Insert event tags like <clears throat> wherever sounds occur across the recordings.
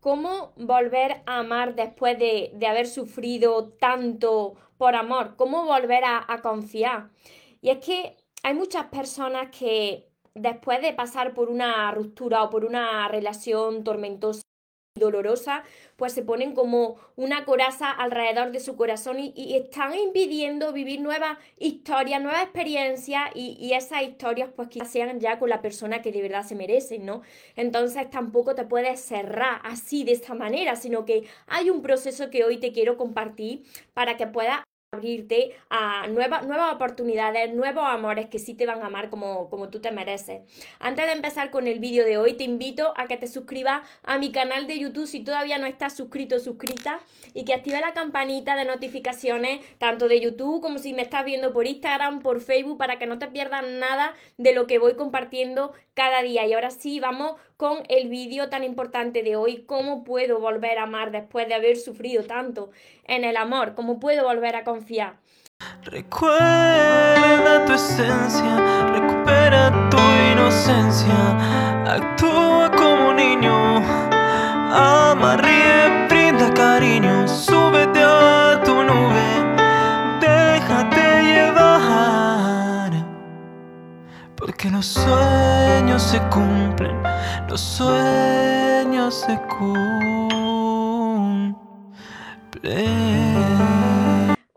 ¿Cómo volver a amar después de, haber sufrido tanto por amor? ¿Cómo volver a, a confiar? Y es que hay muchas personas que después de pasar por una ruptura o por una relación tormentosa, dolorosa, pues se ponen como una coraza alrededor de su corazón y, están impidiendo vivir nuevas historias, nuevas experiencias y, y, esas historias pues quizás sean ya con la persona que de verdad se merecen, ¿no? Entonces tampoco te puedes cerrar así de esta manera, sino que hay un proceso que hoy te quiero compartir para que puedas abrirte a nuevas, oportunidades, nuevos amores que sí te van a amar como, como tú te mereces. Antes de empezar con el vídeo de hoy, te invito a que te suscribas a mi canal de YouTube si todavía no estás suscrito o suscrita y que active la campanita de notificaciones tanto de YouTube como si me estás viendo por Instagram, por Facebook, para que no te pierdas nada de lo que voy compartiendo cada día. Y ahora sí, vamos con el vídeo tan importante de hoy, cómo puedo volver a amar después de haber sufrido tanto en el amor, cómo puedo volver a confiar. Recuerda tu esencia, recupera tu inocencia, actúa como niño, ama, ríe, brinda cariño, súbete a tu nube, porque los sueños se cumplen los sueños se cumplen.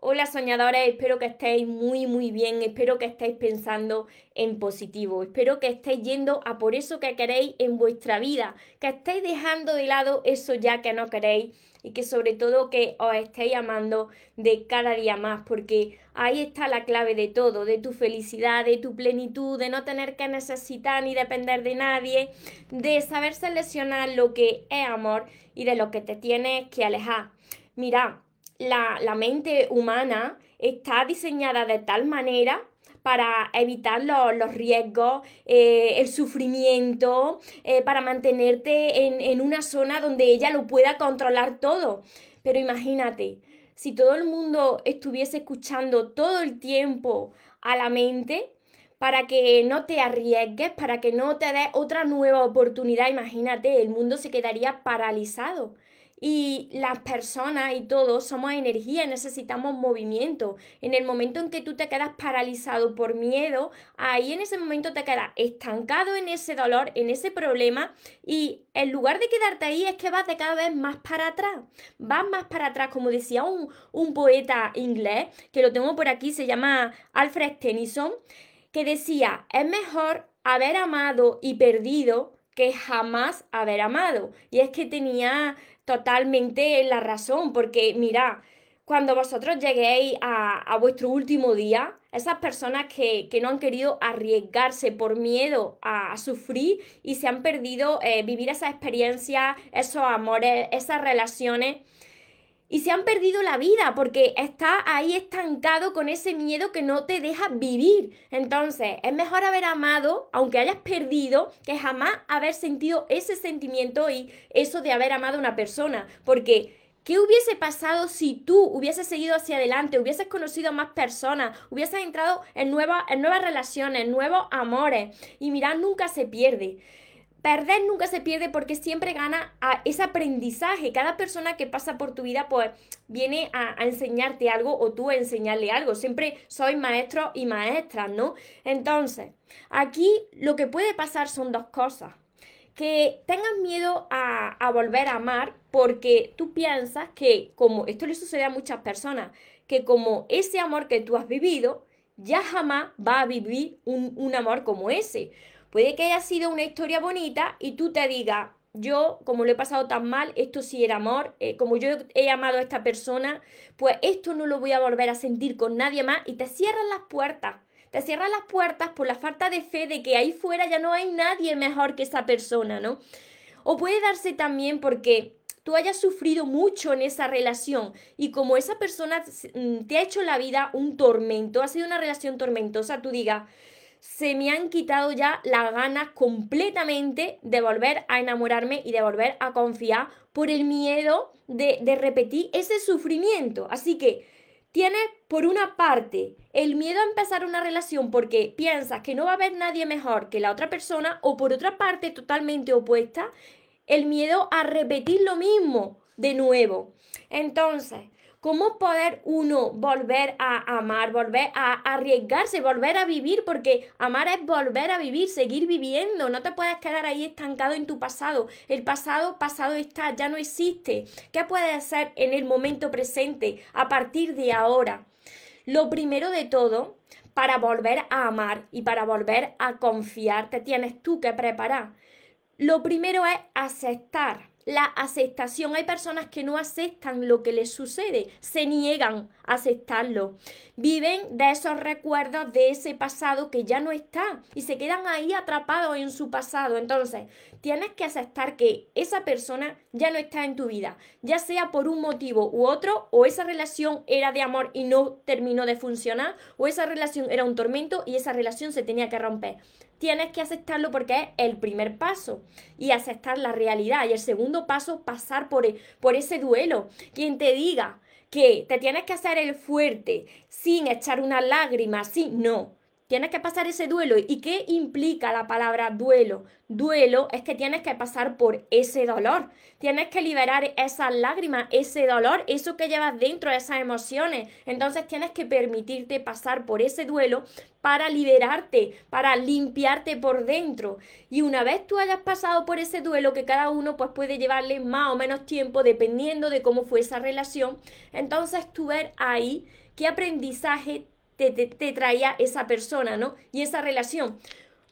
Hola soñadores, espero que estéis muy muy bien, espero que estéis pensando en positivo, espero que estéis yendo a por eso que queréis en vuestra vida, que estéis dejando de lado eso ya que no queréis y que sobre todo que os estéis amando de cada día más, porque ahí está la clave de todo, de tu felicidad, de tu plenitud, de no tener que necesitar ni depender de nadie, de saber seleccionar lo que es amor y de lo que te tienes que alejar. Mira, la, la mente humana está diseñada de tal manera para evitar los, riesgos, eh, el sufrimiento, eh, para mantenerte en, en una zona donde ella lo pueda controlar todo. Pero imagínate, si todo el mundo estuviese escuchando todo el tiempo a la mente, para que no te arriesgues, para que no te des otra nueva oportunidad, imagínate, el mundo se quedaría paralizado. Y las personas y todos somos energía, necesitamos movimiento. En el momento en que tú te quedas paralizado por miedo, ahí en ese momento te quedas estancado en ese dolor, en ese problema y en lugar de quedarte ahí es que vas de cada vez más para atrás. Vas más para atrás, como decía un, un poeta inglés, que lo tengo por aquí, se llama Alfred Tennyson, que decía, es mejor haber amado y perdido que jamás haber amado. Y es que tenía totalmente la razón, porque mira, cuando vosotros lleguéis a, vuestro último día, esas personas que, no han querido arriesgarse por miedo a, sufrir y se han perdido eh, vivir esa experiencia, esos amores, esas relaciones, y se han perdido la vida porque está ahí estancado con ese miedo que no te deja vivir. Entonces, es mejor haber amado, aunque hayas perdido, que jamás haber sentido ese sentimiento y eso de haber amado a una persona. Porque ¿Qué hubiese pasado si tú hubieses seguido hacia adelante, hubieses conocido a más personas, hubieses entrado en, nuevas, en nuevas relaciones, nuevos amores? Y mirad, nunca se pierde. Perder nunca se pierde porque siempre gana a ese aprendizaje. Cada persona que pasa por tu vida pues viene a, enseñarte algo o tú a enseñarle algo. Siempre sois maestros y maestras, ¿no? Entonces, aquí lo que puede pasar son dos cosas. Que tengas miedo a, volver a amar porque tú piensas que como esto le sucede a muchas personas, que como ese amor que tú has vivido, ya jamás va a vivir un amor como ese. Puede que haya sido una historia bonita y tú te digas, yo, como lo he pasado tan mal, esto sí era amor, eh, como yo he amado a esta persona, pues esto no lo voy a volver a sentir con nadie más y te cierran las puertas. Te cierran las puertas por la falta de fe de que ahí fuera ya no hay nadie mejor que esa persona, ¿no? O puede darse también porque tú hayas sufrido mucho en esa relación y como esa persona mm, te ha hecho la vida un tormento, ha sido una relación tormentosa, tú digas, se me han quitado ya las ganas completamente de volver a enamorarme y de volver a confiar por el miedo de, de repetir ese sufrimiento. Así que tienes por una parte el miedo a empezar una relación porque piensas que no va a haber nadie mejor que la otra persona o por otra parte totalmente opuesta el miedo a repetir lo mismo de nuevo. Entonces, ¿Cómo poder uno volver a amar, volver a arriesgarse, volver a vivir? Porque amar es volver a vivir, seguir viviendo. No te puedes quedar ahí estancado en tu pasado. El pasado, pasado está, ya no existe. ¿Qué puedes hacer en el momento presente, a partir de ahora? Lo primero de todo, para volver a amar y para volver a confiar, te tienes tú que preparar. Lo primero es aceptar la aceptación. Hay personas que no aceptan lo que les sucede, se niegan aceptarlo. Viven de esos recuerdos de ese pasado que ya no está y se quedan ahí atrapados en su pasado. Entonces, tienes que aceptar que esa persona ya no está en tu vida, ya sea por un motivo u otro, o esa relación era de amor y no terminó de funcionar, o esa relación era un tormento y esa relación se tenía que romper tienes que aceptarlo porque es el primer paso y aceptar la realidad. Y el segundo paso, pasar por, e, por ese duelo. Quien te diga que te tienes que hacer el fuerte sin echar una lágrima, sí, no. Tienes que pasar ese duelo. ¿Y qué implica la palabra duelo? Duelo es que tienes que pasar por ese dolor. Tienes que liberar esas lágrimas, ese dolor, eso que llevas dentro, esas emociones. Entonces tienes que permitirte pasar por ese duelo para liberarte, para limpiarte por dentro. Y una vez tú hayas pasado por ese duelo, que cada uno pues puede llevarle más o menos tiempo dependiendo de cómo fue esa relación, entonces tú ver ahí qué aprendizaje te, traía esa persona, ¿no? Y esa relación.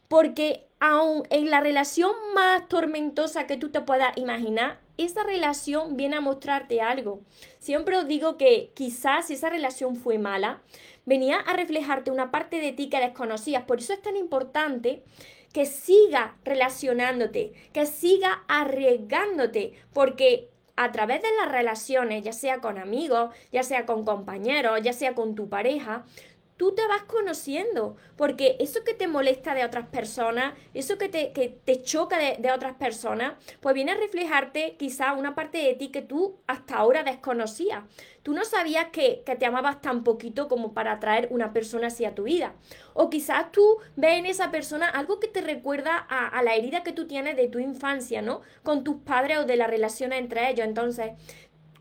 Porque aún en la relación más tormentosa que tú te puedas imaginar, esa relación viene a mostrarte algo. Siempre os digo que quizás esa relación fue mala, venía a reflejarte una parte de ti que desconocías. Por eso es tan importante que siga relacionándote, que siga arriesgándote, porque a través de las relaciones, ya sea con amigos, ya sea con compañeros, ya sea con tu pareja, tú te vas conociendo, porque eso que te molesta de otras personas, eso que te, que te choca de, otras personas, pues viene a reflejarte quizá una parte de ti que tú hasta ahora desconocías. Tú no sabías que, te amabas tan poquito como para atraer una persona hacia tu vida. O quizás tú ves en esa persona algo que te recuerda a, a la herida que tú tienes de tu infancia, ¿no? Con tus padres o de la relación entre ellos. Entonces,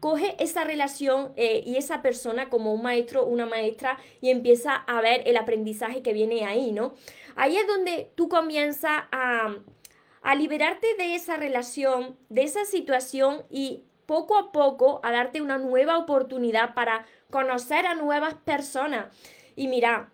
coge esa relación eh, y esa persona como un maestro, una maestra y empieza a ver el aprendizaje que viene ahí, ¿no? Ahí es donde tú comienzas a, a liberarte de esa relación, de esa situación y poco a poco a darte una nueva oportunidad para conocer a nuevas personas. Y mira,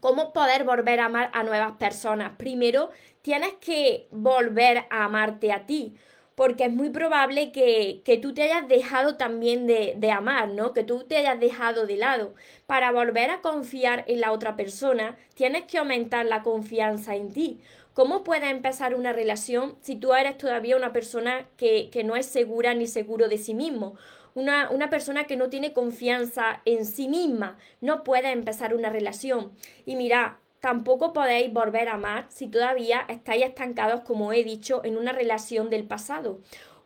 ¿cómo poder volver a amar a nuevas personas? Primero, tienes que volver a amarte a ti porque es muy probable que, tú te hayas dejado también de, de, amar, ¿no? Que tú te hayas dejado de lado. Para volver a confiar en la otra persona, tienes que aumentar la confianza en ti. ¿Cómo puedes empezar una relación si tú eres todavía una persona que, que no es segura ni seguro de sí mismo? Una, una, persona que no tiene confianza en sí misma no puede empezar una relación. Y mira, Tampoco podéis volver a amar si todavía estáis estancados, como he dicho, en una relación del pasado.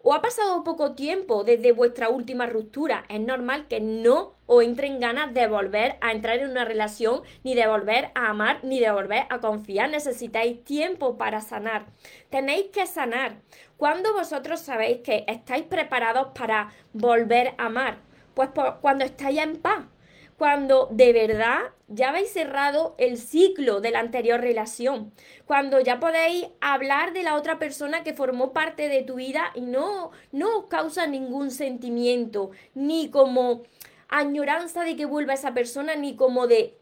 O ha pasado poco tiempo desde vuestra última ruptura. Es normal que no os entren ganas de volver a entrar en una relación, ni de volver a amar, ni de volver a confiar. Necesitáis tiempo para sanar. Tenéis que sanar. ¿Cuándo vosotros sabéis que estáis preparados para volver a amar? Pues cuando estáis en paz cuando de verdad ya habéis cerrado el ciclo de la anterior relación, cuando ya podéis hablar de la otra persona que formó parte de tu vida y no, no os causa ningún sentimiento, ni como añoranza de que vuelva esa persona, ni como de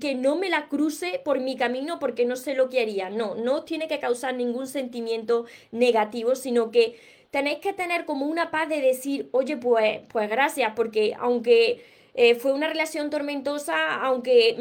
que no me la cruce por mi camino porque no sé lo que haría. No, no tiene que causar ningún sentimiento negativo, sino que tenéis que tener como una paz de decir, oye, pues, pues gracias, porque aunque eh, fue una relación tormentosa, aunque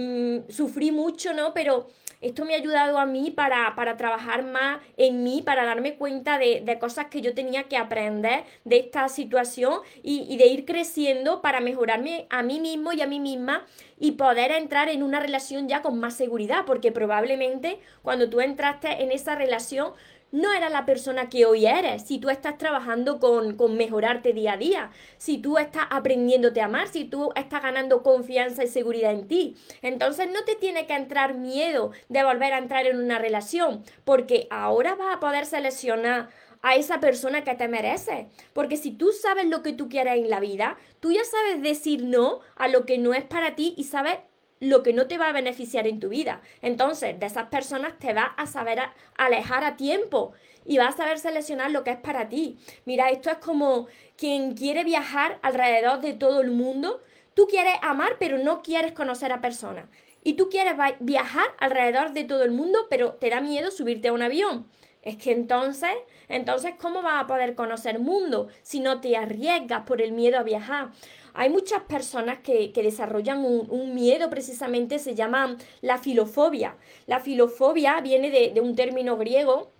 mm, sufrí mucho, ¿no? Pero esto me ha ayudado a mí para, trabajar más en mí, para darme cuenta de, cosas que yo tenía que aprender de esta situación y, y, de ir creciendo para mejorarme a mí mismo y a mí misma y poder entrar en una relación ya con más seguridad, porque probablemente cuando tú entraste en esa relación no eras la persona que hoy eres, si tú estás trabajando con, con, mejorarte día a día, si tú estás aprendiéndote a amar, si tú estás ganando confianza y seguridad en ti. Entonces no te tiene que entrar miedo de volver a entrar en una relación, porque ahora vas a poder seleccionar a esa persona que te merece. Porque si tú sabes lo que tú quieres en la vida, tú ya sabes decir no a lo que no es para ti y sabes lo que no te va a beneficiar en tu vida. Entonces, de esas personas te vas a saber alejar a tiempo y vas a saber seleccionar lo que es para ti. Mira, esto es como quien quiere viajar alrededor de todo el mundo. Tú quieres amar, pero no quieres conocer a personas. Y tú quieres viajar alrededor de todo el mundo, pero te da miedo subirte a un avión. Es que entonces, entonces, ¿cómo vas a poder conocer mundo si no te arriesgas por el miedo a viajar? Hay muchas personas que, desarrollan un, miedo, precisamente se llama la filofobia. La filofobia viene de, un término griego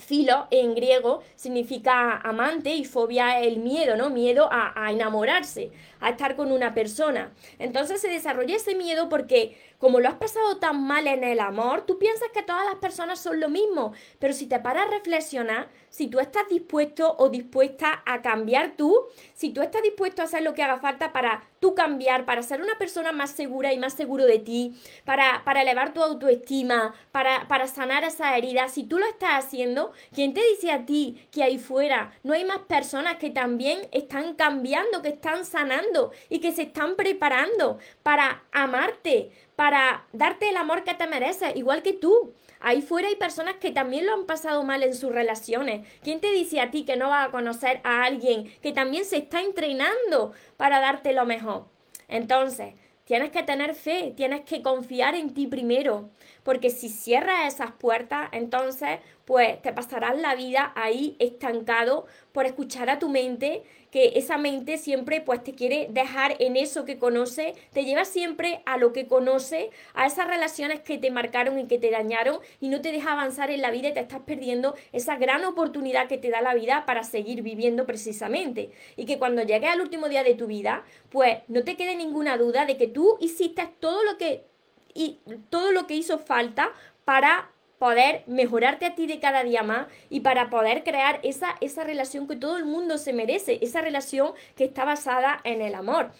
Filo en griego significa amante y fobia el miedo, ¿no? Miedo a, enamorarse, a estar con una persona. Entonces se desarrolla ese miedo porque como lo has pasado tan mal en el amor, tú piensas que todas las personas son lo mismo, pero si te paras a reflexionar, si tú estás dispuesto o dispuesta a cambiar tú, si tú estás dispuesto a hacer lo que haga falta para tú cambiar, para ser una persona más segura y más seguro de ti, para, para elevar tu autoestima, para, para sanar esa herida, si tú lo estás haciendo, ¿quién te dice a ti que ahí fuera no hay más personas que también están cambiando, que están sanando y que se están preparando para amarte? para darte el amor que te mereces, igual que tú. Ahí fuera hay personas que también lo han pasado mal en sus relaciones. ¿Quién te dice a ti que no vas a conocer a alguien que también se está entrenando para darte lo mejor? Entonces, tienes que tener fe, tienes que confiar en ti primero, porque si cierras esas puertas, entonces pues te pasarás la vida ahí estancado por escuchar a tu mente, que esa mente siempre pues te quiere dejar en eso que conoce, te lleva siempre a lo que conoce, a esas relaciones que te marcaron y que te dañaron y no te deja avanzar en la vida y te estás perdiendo esa gran oportunidad que te da la vida para seguir viviendo precisamente. Y que cuando llegues al último día de tu vida, pues no te quede ninguna duda de que tú hiciste todo lo que y todo lo que hizo falta para poder mejorarte a ti de cada día más y para poder crear esa, esa relación que todo el mundo se merece, esa relación que está basada en el amor.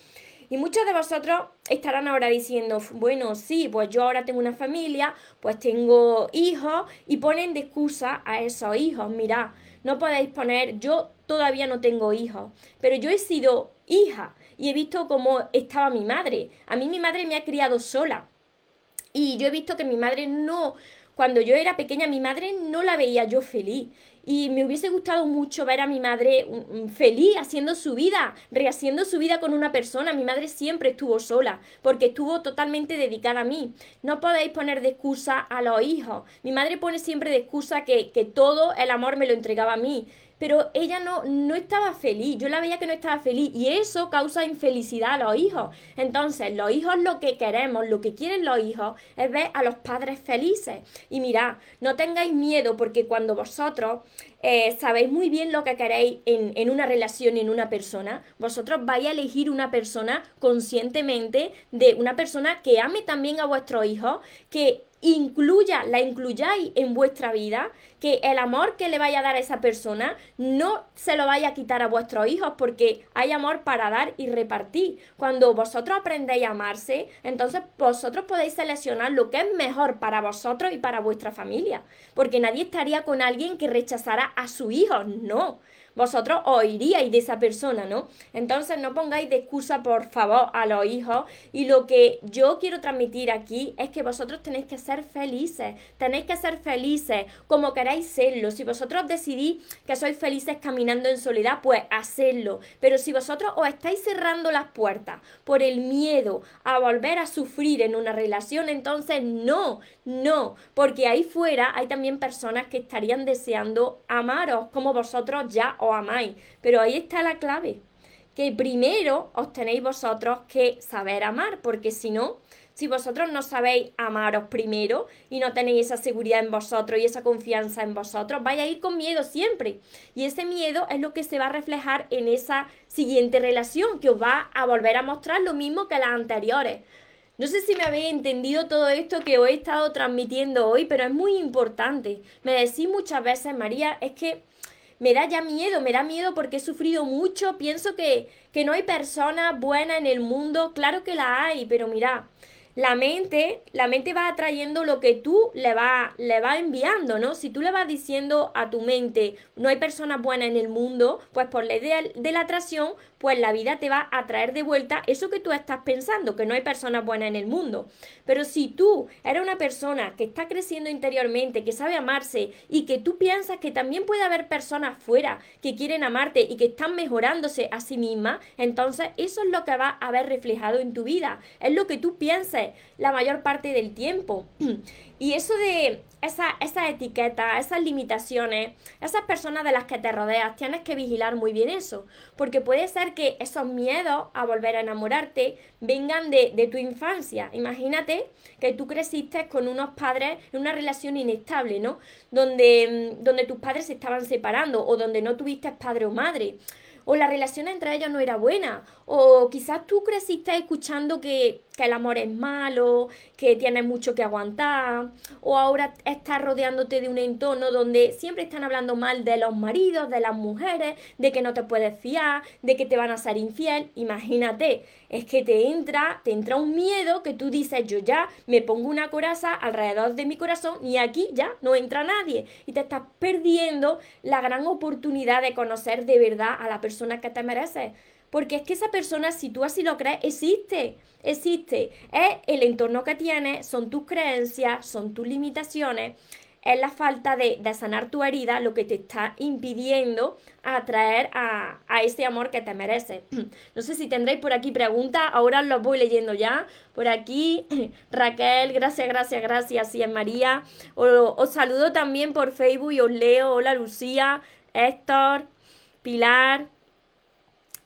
Y muchos de vosotros estarán ahora diciendo, bueno, sí, pues yo ahora tengo una familia, pues tengo hijos y ponen de excusa a esos hijos. Mirad, no podéis poner, yo todavía no tengo hijos, pero yo he sido hija y he visto cómo estaba mi madre. A mí mi madre me ha criado sola y yo he visto que mi madre no cuando yo era pequeña, mi madre no la veía yo feliz. Y me hubiese gustado mucho ver a mi madre mm, mm, feliz, haciendo su vida, rehaciendo su vida con una persona. Mi madre siempre estuvo sola, porque estuvo totalmente dedicada a mí. No podéis poner de excusa a los hijos. Mi madre pone siempre de excusa que, que todo el amor me lo entregaba a mí pero ella no, no estaba feliz, yo la veía que no estaba feliz y eso causa infelicidad a los hijos. Entonces, los hijos lo que queremos, lo que quieren los hijos es ver a los padres felices. Y mirad, no tengáis miedo porque cuando vosotros eh, sabéis muy bien lo que queréis en, en una relación, en una persona, vosotros vais a elegir una persona conscientemente de una persona que ame también a vuestros hijos, que incluya, la incluyáis en vuestra vida, que el amor que le vaya a dar a esa persona no se lo vaya a quitar a vuestros hijos, porque hay amor para dar y repartir. Cuando vosotros aprendéis a amarse, entonces vosotros podéis seleccionar lo que es mejor para vosotros y para vuestra familia, porque nadie estaría con alguien que rechazara a su hijo, no vosotros oiríais de esa persona, ¿no? Entonces no pongáis de excusa, por favor, a los hijos. Y lo que yo quiero transmitir aquí es que vosotros tenéis que ser felices, tenéis que ser felices como queráis serlo. Si vosotros decidís que sois felices caminando en soledad, pues hacedlo. Pero si vosotros os estáis cerrando las puertas por el miedo a volver a sufrir en una relación, entonces no, no, porque ahí fuera hay también personas que estarían deseando amaros como vosotros ya os amáis. Pero ahí está la clave, que primero os tenéis vosotros que saber amar, porque si no, si vosotros no sabéis amaros primero y no tenéis esa seguridad en vosotros y esa confianza en vosotros, vais a ir con miedo siempre. Y ese miedo es lo que se va a reflejar en esa siguiente relación, que os va a volver a mostrar lo mismo que las anteriores. No sé si me habéis entendido todo esto que os he estado transmitiendo hoy, pero es muy importante. Me decís muchas veces, María, es que me da ya miedo, me da miedo porque he sufrido mucho, pienso que, que no hay personas buenas en el mundo, claro que la hay, pero mira, la mente, la mente va atrayendo lo que tú le vas le va enviando, ¿no? Si tú le vas diciendo a tu mente, no hay personas buenas en el mundo, pues por ley de, de la atracción, pues la vida te va a traer de vuelta eso que tú estás pensando, que no hay personas buenas en el mundo. Pero si tú eres una persona que está creciendo interiormente, que sabe amarse y que tú piensas que también puede haber personas fuera que quieren amarte y que están mejorándose a sí mismas, entonces eso es lo que va a ver reflejado en tu vida. Es lo que tú pienses la mayor parte del tiempo. <clears throat> Y eso de esa, esa etiqueta, esas limitaciones, esas personas de las que te rodeas, tienes que vigilar muy bien eso, porque puede ser que esos miedos a volver a enamorarte vengan de, de tu infancia. Imagínate que tú creciste con unos padres en una relación inestable, ¿no? Donde, mm, donde tus padres se estaban separando o donde no tuviste padre o madre o la relación entre ellos no era buena, o quizás tú creciste escuchando que, que el amor es malo, que tienes mucho que aguantar, o ahora estás rodeándote de un entorno donde siempre están hablando mal de los maridos, de las mujeres, de que no te puedes fiar, de que te van a ser infiel. Imagínate, es que te entra, te entra un miedo que tú dices, yo ya me pongo una coraza alrededor de mi corazón y aquí ya no entra nadie. Y te estás perdiendo la gran oportunidad de conocer de verdad a la persona que te mereces. Porque es que esa persona, si tú así lo crees, existe, existe. Es el entorno que tienes, son tus creencias, son tus limitaciones, es la falta de, sanar tu herida lo que te está impidiendo atraer a, a ese amor que te mereces. <clears throat> No sé si tendréis por aquí preguntas, ahora los voy leyendo ya. Por aquí, <clears throat> Raquel, gracias, gracias, gracias, sí es María. Os, os saludo también por Facebook y os leo. Hola Lucía, Héctor, Pilar.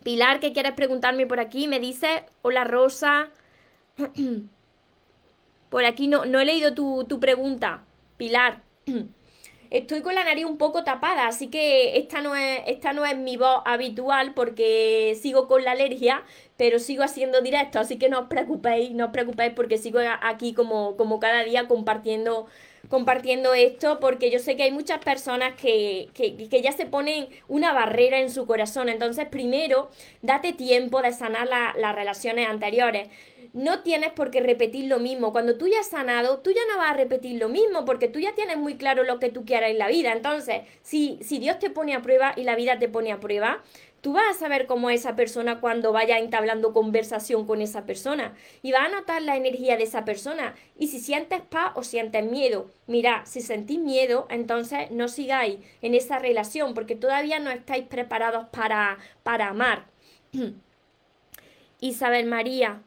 Pilar, ¿qué quieres preguntarme por aquí? Me dice, hola Rosa. <clears throat> Por aquí no, no he leído tu, tu pregunta, Pilar. <clears throat> Estoy con la nariz un poco tapada, así que esta no es, esta no es mi voz habitual porque sigo con la alergia, pero sigo haciendo directo, así que no os preocupéis, no os preocupéis porque sigo aquí como, como cada día compartiendo compartiendo esto porque yo sé que hay muchas personas que, que, que, ya se ponen una barrera en su corazón. Entonces, primero, date tiempo de sanar las relaciones anteriores. No tienes por qué repetir lo mismo. Cuando tú ya has sanado, tú ya no vas a repetir lo mismo porque tú ya tienes muy claro lo que tú quieres en la vida. Entonces, si, si Dios te pone a prueba y la vida te pone a prueba, tú vas a saber cómo es esa persona cuando vaya entablando conversación con esa persona y vas a notar la energía de esa persona y si sientes paz o sientes miedo. Mira, si sentís miedo, entonces no sigáis en esa relación porque todavía no estáis preparados para, para amar. <clears throat> Isabel María,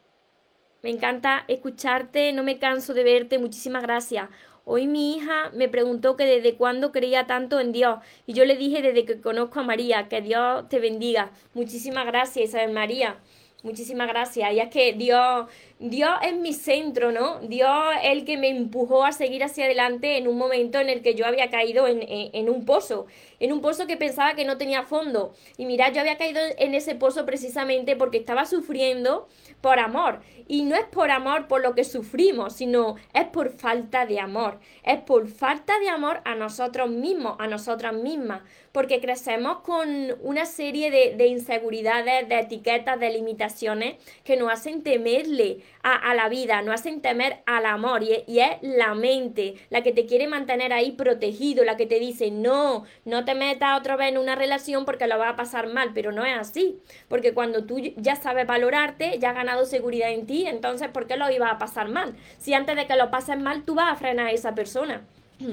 me encanta escucharte, no me canso de verte, muchísimas gracias. Hoy mi hija me preguntó que desde cuándo creía tanto en Dios y yo le dije desde que conozco a María, que Dios te bendiga. Muchísimas gracias, Isabel María. Muchísimas gracias. Y es que Dios, Dios es mi centro, ¿no? Dios es el que me empujó a seguir hacia adelante en un momento en el que yo había caído en, en, un pozo, en un pozo que pensaba que no tenía fondo. Y mira, yo había caído en ese pozo precisamente porque estaba sufriendo por amor. Y no es por amor por lo que sufrimos, sino es por falta de amor. Es por falta de amor a nosotros mismos, a nosotras mismas. Porque crecemos con una serie de, de inseguridades, de etiquetas, de limitaciones que nos hacen temerle a, la vida, nos hacen temer al amor. Y, y es la mente la que te quiere mantener ahí protegido, la que te dice, no, no te metas otra vez en una relación porque lo va a pasar mal. Pero no es así. Porque cuando tú ya sabes valorarte, ya has ganado seguridad en ti, entonces ¿por qué lo iba a pasar mal? Si antes de que lo pases mal tú vas a frenar a esa persona. <clears throat>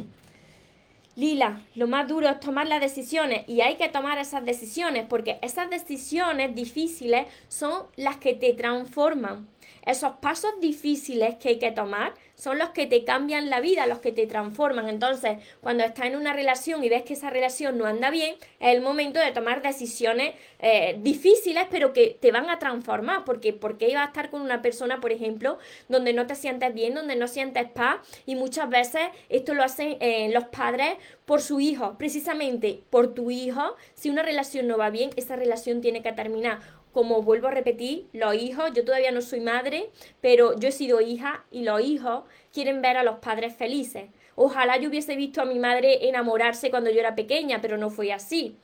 Lila, lo más duro es tomar las decisiones y hay que tomar esas decisiones porque esas decisiones difíciles son las que te transforman. Esos pasos difíciles que hay que tomar son los que te cambian la vida, los que te transforman. Entonces, cuando estás en una relación y ves que esa relación no anda bien, es el momento de tomar decisiones eh, difíciles, pero que te van a transformar. Porque, porque ibas a estar con una persona, por ejemplo, donde no te sientes bien, donde no sientes paz. Y muchas veces esto lo hacen eh, los padres por su hijo. Precisamente por tu hijo, si una relación no va bien, esa relación tiene que terminar como vuelvo a repetir, los hijos, yo todavía no soy madre, pero yo he sido hija y los hijos quieren ver a los padres felices. Ojalá yo hubiese visto a mi madre enamorarse cuando yo era pequeña, pero no fue así.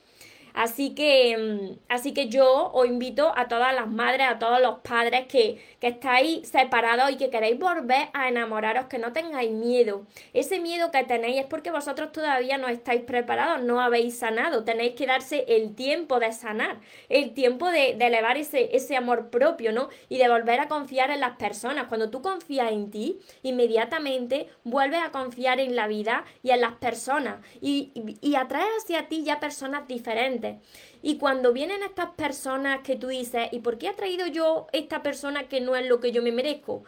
Así que, mm, así que yo os invito a todas las madres, a todos los padres que, que estáis separados y que queréis volver a enamoraros, que no tengáis miedo. Ese miedo que tenéis es porque vosotros todavía no estáis preparados, no habéis sanado. Tenéis que darse el tiempo de sanar, el tiempo de, elevar ese, ese amor propio, ¿no? Y de volver a confiar en las personas. Cuando tú confías en ti, inmediatamente vuelves a confiar en la vida y en las personas. Y, y, y atraes hacia ti ya personas diferentes y cuando vienen estas personas que tú dices, ¿y por qué ha traído yo esta persona que no es lo que yo me merezco?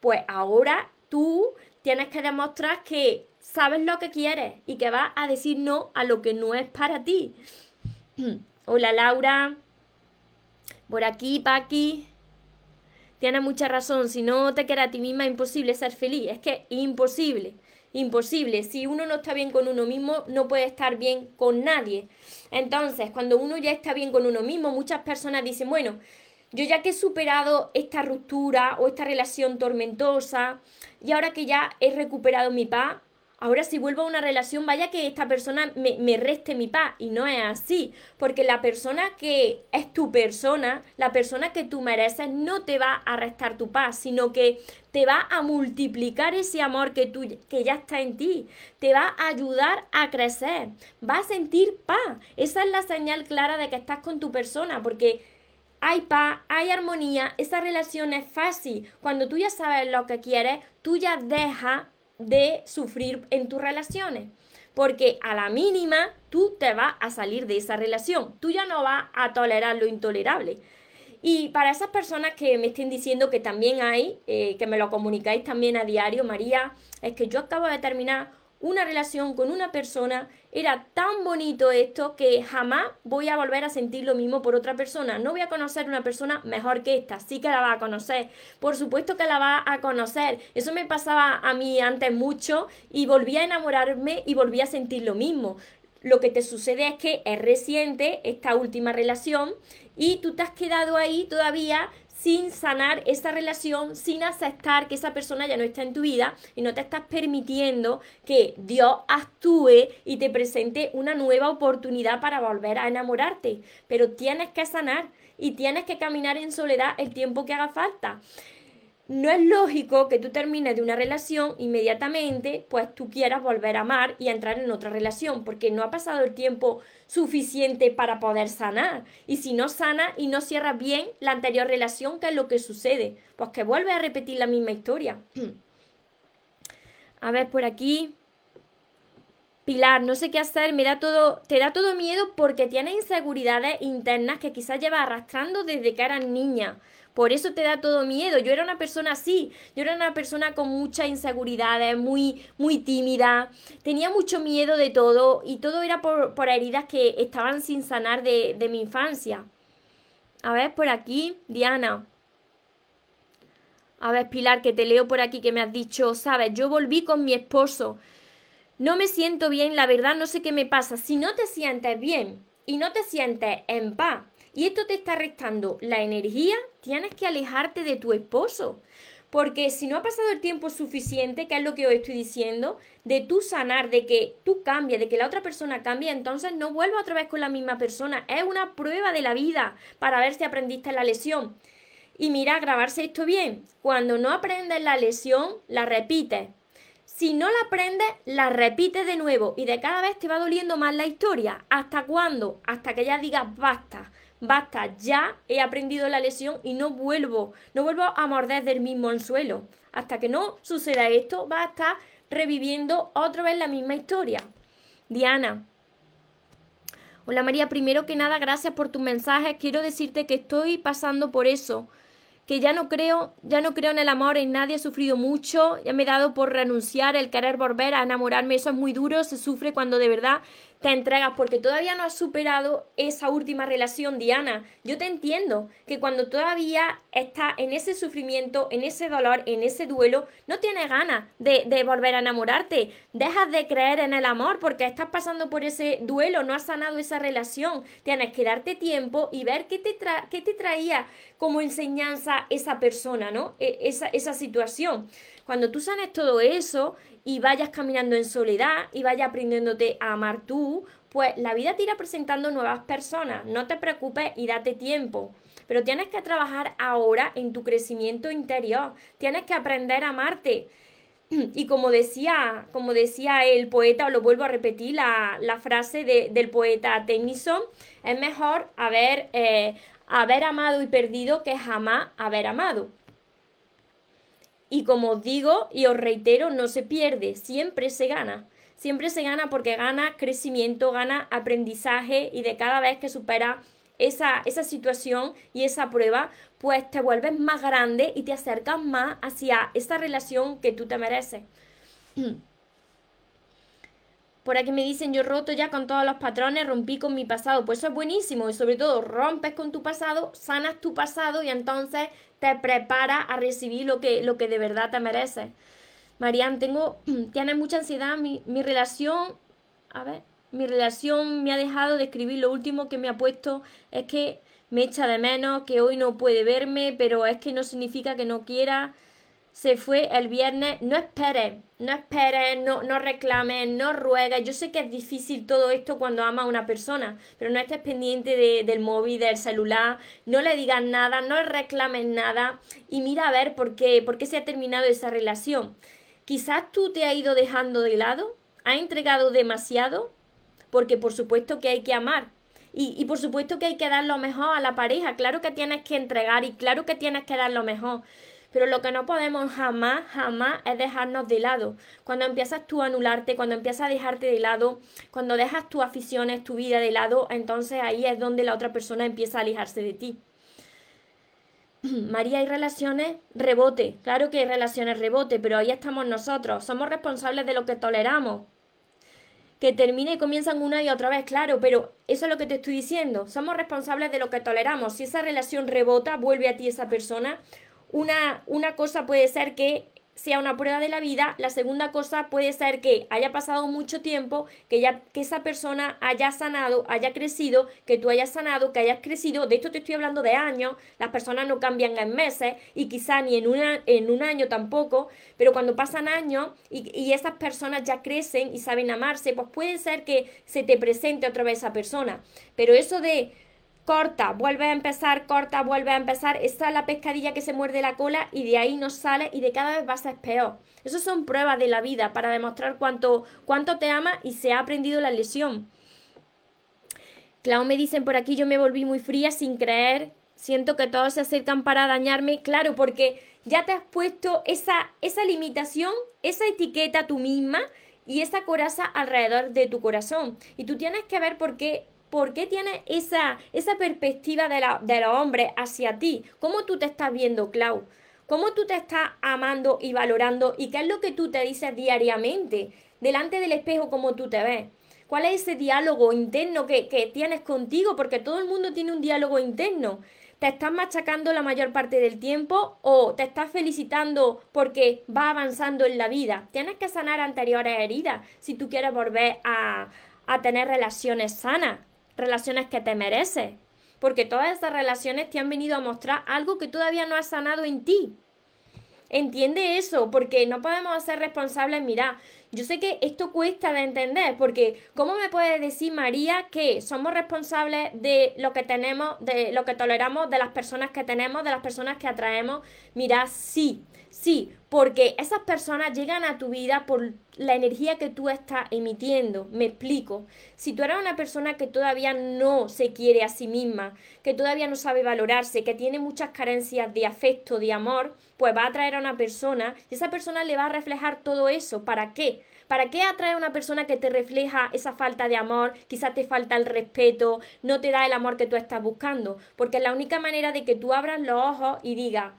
Pues ahora tú tienes que demostrar que sabes lo que quieres y que vas a decir no a lo que no es para ti. <clears throat> Hola Laura, por aquí, Paqui. Tienes mucha razón, si no te quieres a ti misma imposible ser feliz, es que imposible imposible. Si uno no está bien con uno mismo, no puede estar bien con nadie. Entonces, cuando uno ya está bien con uno mismo, muchas personas dicen, bueno, yo ya que he superado esta ruptura o esta relación tormentosa y ahora que ya he recuperado mi paz, Ahora si vuelvo a una relación, vaya que esta persona me, reste mi paz. Y no es así, porque la persona que es tu persona, la persona que tú mereces, no te va a restar tu paz, sino que te va a multiplicar ese amor que, tú, que ya está en ti. Te va a ayudar a crecer. Va a sentir paz. Esa es la señal clara de que estás con tu persona, porque hay paz, hay armonía, esa relación es fácil. Cuando tú ya sabes lo que quieres, tú ya dejas de sufrir en tus relaciones. Porque a la mínima tú te vas a salir de esa relación. Tú ya no vas a tolerar lo intolerable. Y para esas personas que me estén diciendo que también hay, eh, que me lo comunicáis también a diario, María, es que yo acabo de terminar una relación con una persona, era tan bonito esto que jamás voy a volver a sentir lo mismo por otra persona. No voy a conocer una persona mejor que esta, sí que la va a conocer. Por supuesto que la va a conocer. Eso me pasaba a mí antes mucho y volví a enamorarme y volví a sentir lo mismo. Lo que te sucede es que es reciente esta última relación y tú te has quedado ahí todavía sin sanar esa relación, sin aceptar que esa persona ya no está en tu vida y no te estás permitiendo que Dios actúe y te presente una nueva oportunidad para volver a enamorarte. Pero tienes que sanar y tienes que caminar en soledad el tiempo que haga falta no es lógico que tú termines de una relación inmediatamente, pues tú quieras volver a amar y entrar en otra relación, porque no ha pasado el tiempo suficiente para poder sanar. Y si no sana y no cierras bien la anterior relación, ¿qué es lo que sucede? Pues que vuelve a repetir la misma historia. <clears throat> a ver, por aquí. Pilar, no sé qué hacer, me da todo, te da todo miedo porque tienes inseguridades internas que quizás llevas arrastrando desde que eras niña. Por eso te da todo miedo. Yo era una persona así. Yo era una persona con muchas inseguridades, muy, muy tímida. Tenía mucho miedo de todo y todo era por, por heridas que estaban sin sanar de, de mi infancia. A ver, por aquí, Diana. A ver, Pilar, que te leo por aquí que me has dicho, sabes, yo volví con mi esposo. No me siento bien, la verdad no sé qué me pasa. Si no te sientes bien y no te sientes en paz y esto te está restando la energía, tienes que alejarte de tu esposo. Porque si no ha pasado el tiempo suficiente, que es lo que os estoy diciendo, de tú sanar, de que tú cambies, de que la otra persona cambie, entonces no vuelva otra vez con la misma persona. Es una prueba de la vida para ver si aprendiste la lesión. Y mira, grabarse esto bien. Cuando no aprendes la lesión, la repites. Si no la aprendes, la repites de nuevo y de cada vez te va doliendo más la historia. ¿Hasta cuándo? Hasta que ya digas basta basta, ya he aprendido la lesión y no vuelvo, no vuelvo a morder del mismo anzuelo. Hasta que no suceda esto, va a estar reviviendo otra vez la misma historia. Diana. Hola María, primero que nada, gracias por tu mensaje. Quiero decirte que estoy pasando por eso, que ya no creo, ya no creo en el amor, en nadie he sufrido mucho, ya me he dado por renunciar, el querer volver a enamorarme, eso es muy duro, se sufre cuando de verdad te entregas porque todavía no has superado esa última relación, Diana. Yo te entiendo que cuando todavía estás en ese sufrimiento, en ese dolor, en ese duelo, no tienes ganas de, de volver a enamorarte. Dejas de creer en el amor porque estás pasando por ese duelo, no has sanado esa relación. Tienes que darte tiempo y ver qué te, qué te traía como enseñanza esa persona, ¿no? E, esa, esa situación. Cuando tú sanes todo eso y vayas caminando en soledad y vayas aprendiéndote a amar tú, pues la vida te irá presentando nuevas personas. No te preocupes y date tiempo. Pero tienes que trabajar ahora en tu crecimiento interior. Tienes que aprender a amarte. Y como decía, como decía el poeta, lo vuelvo a repetir, la, frase del poeta Tennyson, es mejor haber, eh, haber amado y perdido que jamás haber amado. Y como os digo y os reitero, no se pierde, siempre se gana. Siempre se gana porque gana crecimiento, gana aprendizaje y de cada vez que supera esa, esa situación y esa prueba, pues te vuelves más grande y te acercas más hacia esa relación que tú te mereces. <clears throat> Por aquí me dicen, yo roto ya con todos los patrones, rompí con mi pasado. Pues eso es buenísimo y sobre todo rompes con tu pasado, sanas tu pasado y entonces te preparas a recibir lo que, lo que de verdad te mereces. Marian, tengo, <clears throat> tienes mucha ansiedad, mi, mi relación, a ver, mi relación me ha dejado de escribir, lo último que me ha puesto es que me echa de menos, que hoy no puede verme, pero es que no significa que no quiera se fue el viernes, no esperes, no esperes, no, no reclames, no ruegues. Yo sé que es difícil todo esto cuando ama a una persona, pero no estés pendiente del móvil, del celular, no le digas nada, no le reclames nada y mira a ver por qué, por qué se ha terminado esa relación. Quizás tú te has ido dejando de lado, has entregado demasiado, porque por supuesto que hay que amar, y, y, por supuesto que hay que dar lo mejor a la pareja. Claro que tienes que entregar y claro que tienes que dar lo mejor. Pero lo que no podemos jamás, jamás es dejarnos de lado. Cuando empiezas tú a anularte, cuando empiezas a dejarte de lado, cuando dejas tus aficiones, tu vida de lado, entonces ahí es donde la otra persona empieza a alejarse de ti. <clears throat> María, hay relaciones rebote. Claro que hay relaciones rebote, pero ahí estamos nosotros. Somos responsables de lo que toleramos. Que termine y comienzan una y otra vez, claro, pero eso es lo que te estoy diciendo. Somos responsables de lo que toleramos. Si esa relación rebota, vuelve a ti esa persona, una, una cosa puede ser que sea una prueba de la vida, la segunda cosa puede ser que haya pasado mucho tiempo, que ya que esa persona haya sanado, haya crecido, que tú hayas sanado, que hayas crecido, de esto te estoy hablando de años, las personas no cambian en meses y quizá ni en, en un año tampoco, pero cuando pasan años y, y esas personas ya crecen y saben amarse, pues puede ser que se te presente otra vez esa persona, pero eso de corta, vuelve a empezar, corta, vuelve a empezar. Esta es la pescadilla que se muerde la cola y de ahí no sale y de cada vez va a ser peor. Esas son pruebas de la vida para demostrar cuánto, cuánto te ama y se ha aprendido la lesión. Clau me dicen por aquí, yo me volví muy fría sin creer, siento que todos se acercan para dañarme. Claro, porque ya te has puesto esa, esa limitación, esa etiqueta tú misma y esa coraza alrededor de tu corazón. Y tú tienes que ver por qué ¿Por qué tienes esa, esa perspectiva de, la, de los hombres hacia ti? ¿Cómo tú te estás viendo, Clau? ¿Cómo tú te estás amando y valorando? ¿Y qué es lo que tú te dices diariamente? Delante del espejo, ¿cómo tú te ves? ¿Cuál es ese diálogo interno que, que tienes contigo? Porque todo el mundo tiene un diálogo interno. ¿Te estás machacando la mayor parte del tiempo o te estás felicitando porque va avanzando en la vida? Tienes que sanar anteriores heridas si tú quieres volver a, a tener relaciones sanas relaciones que te mereces, porque todas esas relaciones te han venido a mostrar algo que todavía no has sanado en ti. Entiende eso, porque no podemos ser responsables. Mira, yo sé que esto cuesta de entender, porque ¿cómo me puede decir María que somos responsables de lo que tenemos, de lo que toleramos, de las personas que tenemos, de las personas que atraemos? Mira, sí, Sí, porque esas personas llegan a tu vida por la energía que tú estás emitiendo. Me explico. Si tú eres una persona que todavía no se quiere a sí misma, que todavía no sabe valorarse, que tiene muchas carencias de afecto, de amor, pues va a atraer a una persona y esa persona le va a reflejar todo eso. ¿Para qué? ¿Para qué atraer a una persona que te refleja esa falta de amor? Quizás te falta el respeto, no te da el amor que tú estás buscando. Porque es la única manera de que tú abras los ojos y digas,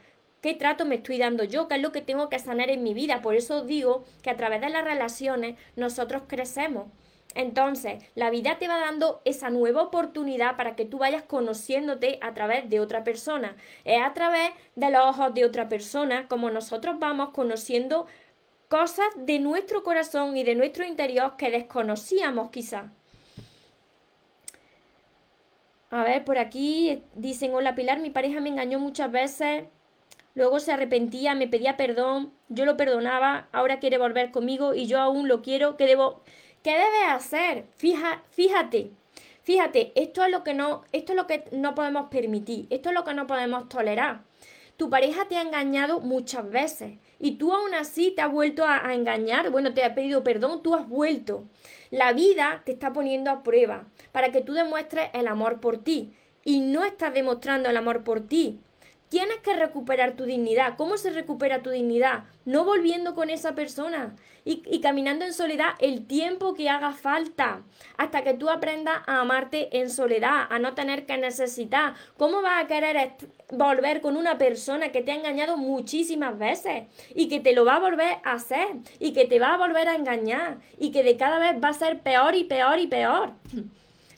¿Qué trato me estoy dando yo? ¿Qué es lo que tengo que sanar en mi vida? Por eso digo que a través de las relaciones nosotros crecemos. Entonces, la vida te va dando esa nueva oportunidad para que tú vayas conociéndote a través de otra persona. Es a través de los ojos de otra persona como nosotros vamos conociendo cosas de nuestro corazón y de nuestro interior que desconocíamos quizás. A ver, por aquí dicen, hola Pilar, mi pareja me engañó muchas veces, luego se arrepentía, me pedía perdón, yo lo perdonaba, ahora quiere volver conmigo y yo aún lo quiero, ¿qué debo, qué debes hacer? Fija, fíjate, fíjate, esto es lo que no, esto es lo que no podemos permitir, esto es lo que no podemos tolerar. Tu pareja te ha engañado muchas veces y tú aún así te has vuelto a, a engañar, bueno, te ha pedido perdón, tú has vuelto. La vida te está poniendo a prueba para que tú demuestres el amor por ti y no estás demostrando el amor por ti. Tienes que recuperar tu dignidad. ¿Cómo se recupera tu dignidad? No volviendo con esa persona y, caminando en soledad el tiempo que haga falta, hasta que tú aprendas a amarte en soledad, a no tener que necesitar. ¿Cómo vas a querer volver con una persona que te ha engañado muchísimas veces y que te lo va a volver a hacer y que te va a volver a engañar y que de cada vez va a ser peor y peor y peor?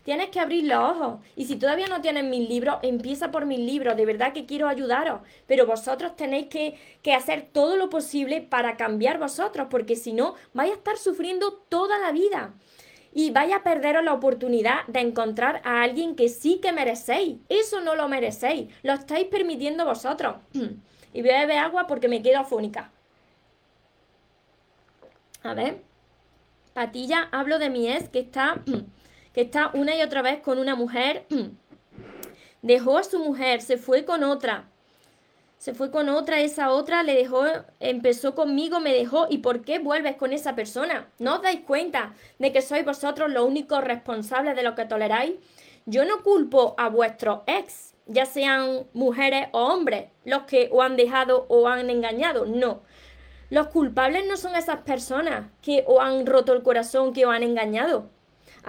Tienes que abrir los ojos. Y si todavía no tienes mis libros, empieza por mis libros. De verdad que quiero ayudaros. Pero vosotros tenéis que, que hacer todo lo posible para cambiar vosotros, porque si no, vais a estar sufriendo toda la vida. Y vaya a perderos la oportunidad de encontrar a alguien que sí que merecéis. Eso no lo merecéis. Lo estáis permitiendo vosotros. <clears throat> y voy a beber agua porque me quedo afónica. A ver. Patilla, hablo de mi ex que está <clears throat> está una y otra vez con una mujer, <clears throat> dejó a su mujer, se fue con otra, se fue con otra, esa otra le dejó, empezó conmigo, me dejó, ¿y por qué vuelves con esa persona? ¿No os dais cuenta de que sois vosotros los únicos responsables de lo que toleráis? Yo no culpo a vuestros ex, ya sean mujeres o hombres, los que os han dejado o han engañado, no. Los culpables no son esas personas que os han roto el corazón, que os han engañado.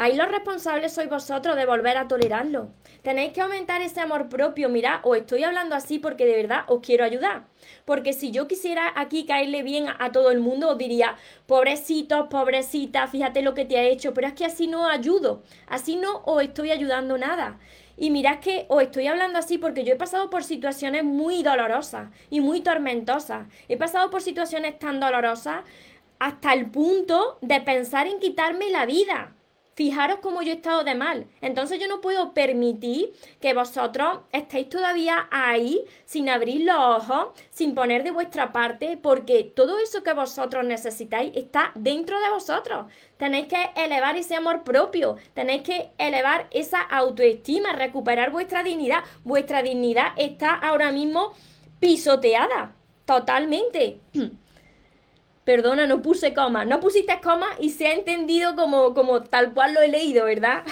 Ahí los responsables sois vosotros de volver a tolerarlo. Tenéis que aumentar ese amor propio. Mirad, os estoy hablando así porque de verdad os quiero ayudar. Porque si yo quisiera aquí caerle bien a, todo el mundo, os diría, pobrecitos, pobrecita, fíjate lo que te ha hecho. Pero es que así no ayudo. Así no os estoy ayudando nada. Y mirad que os estoy hablando así porque yo he pasado por situaciones muy dolorosas y muy tormentosas. He pasado por situaciones tan dolorosas hasta el punto de pensar en quitarme la vida. Fijaros cómo yo he estado de mal. Entonces yo no puedo permitir que vosotros estéis todavía ahí sin abrir los ojos, sin poner de vuestra parte, porque todo eso que vosotros necesitáis está dentro de vosotros. Tenéis que elevar ese amor propio, tenéis que elevar esa autoestima, recuperar vuestra dignidad. Vuestra dignidad está ahora mismo pisoteada, totalmente. <clears throat> Perdona, no puse coma. No pusiste coma y se ha entendido como, como tal cual lo he leído, ¿verdad?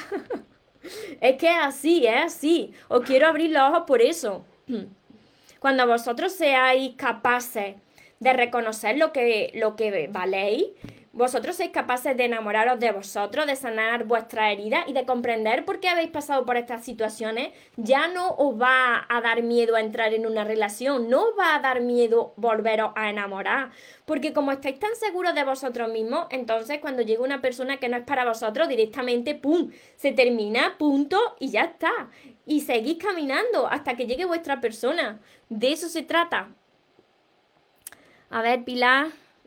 <laughs> es que es así, es así. Os quiero abrir los ojos por eso. <clears throat> Cuando vosotros seáis capaces de reconocer lo que, lo que valéis, vosotros sois capaces de enamoraros de vosotros, de sanar vuestra herida y de comprender por qué habéis pasado por estas situaciones, ya no os va a dar miedo a entrar en una relación, no os va a dar miedo volveros a enamorar, porque como estáis tan seguros de vosotros mismos, entonces cuando llega una persona que no es para vosotros, directamente, ¡pum!, se termina, punto, y ya está. Y seguís caminando hasta que llegue vuestra persona. De eso se trata. A ver, Pilar.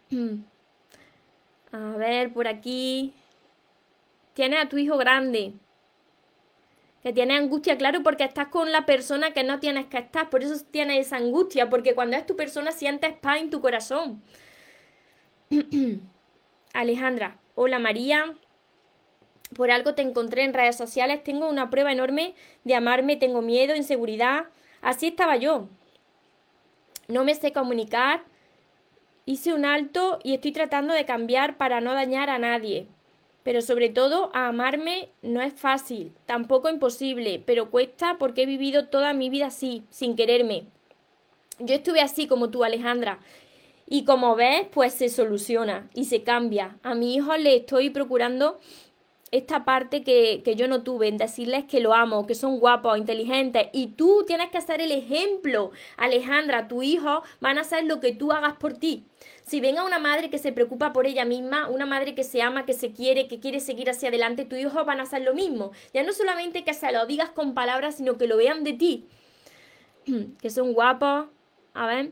<clears throat> A ver, por aquí. Tienes a tu hijo grande. Que tiene angustia, claro, porque estás con la persona que no tienes que estar. Por eso tienes esa angustia, porque cuando es tu persona sientes paz en tu corazón. <clears throat> Alejandra, hola María. Por algo te encontré en redes sociales. Tengo una prueba enorme de amarme, tengo miedo, inseguridad. Así estaba yo. No me sé comunicar, Hice un alto y estoy tratando de cambiar para no dañar a nadie. Pero sobre todo, a amarme no es fácil, tampoco imposible, pero cuesta porque he vivido toda mi vida así, sin quererme. Yo estuve así como tú, Alejandra. Y como ves, pues se soluciona y se cambia. A mi hijo le estoy procurando esta parte que, que, yo no tuve, en decirles que lo amo, que son guapos, inteligentes, y tú tienes que ser el ejemplo. Alejandra, tu hijo van a hacer lo que tú hagas por ti. Si ven a una madre que se preocupa por ella misma, una madre que se ama, que se quiere, que quiere seguir hacia adelante, tu hijo van a hacer lo mismo. Ya no solamente que se lo digas con palabras, sino que lo vean de ti. <clears throat> que son guapos, a ver,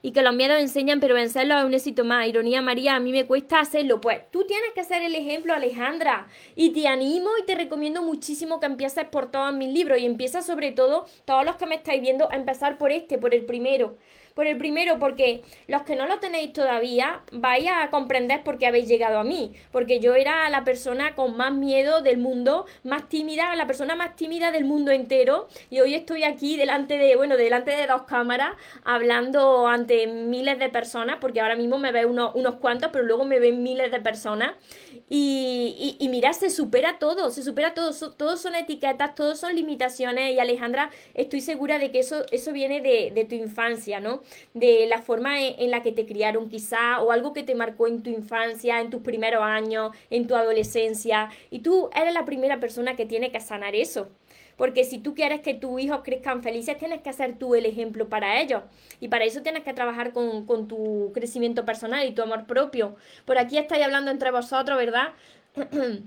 y que los miedos enseñan, pero vencerlos es un éxito más. Ironía María, a mí me cuesta hacerlo. Pues tú tienes que ser el ejemplo, Alejandra. Y te animo y te recomiendo muchísimo que empieces por todos mis libros. Y empieza sobre todo, todos los que me estáis viendo, a empezar por este, por el primero. Por el primero, porque los que no lo tenéis todavía, vais a comprender por qué habéis llegado a mí. Porque yo era la persona con más miedo del mundo, más tímida, la persona más tímida del mundo entero. Y hoy estoy aquí delante de, bueno, delante de dos cámaras, hablando ante miles de personas, porque ahora mismo me ven unos, unos cuantos, pero luego me ven miles de personas. Y, y, mira, se supera todo, se supera todo, todos son etiquetas, todos son limitaciones y Alejandra, estoy segura de que eso, eso viene de tu infancia, ¿no? De la forma en, la que te criaron quizá o algo que te marcó en tu infancia, en tus primeros años, en tu adolescencia y tú eres la primera persona que tiene que sanar eso. Porque si tú quieres que tus hijos crezcan felices, tienes que ser tú el ejemplo para ellos. Y para eso tienes que trabajar con, con tu crecimiento personal y tu amor propio. Por aquí estáis hablando entre vosotros, ¿verdad? <clears throat>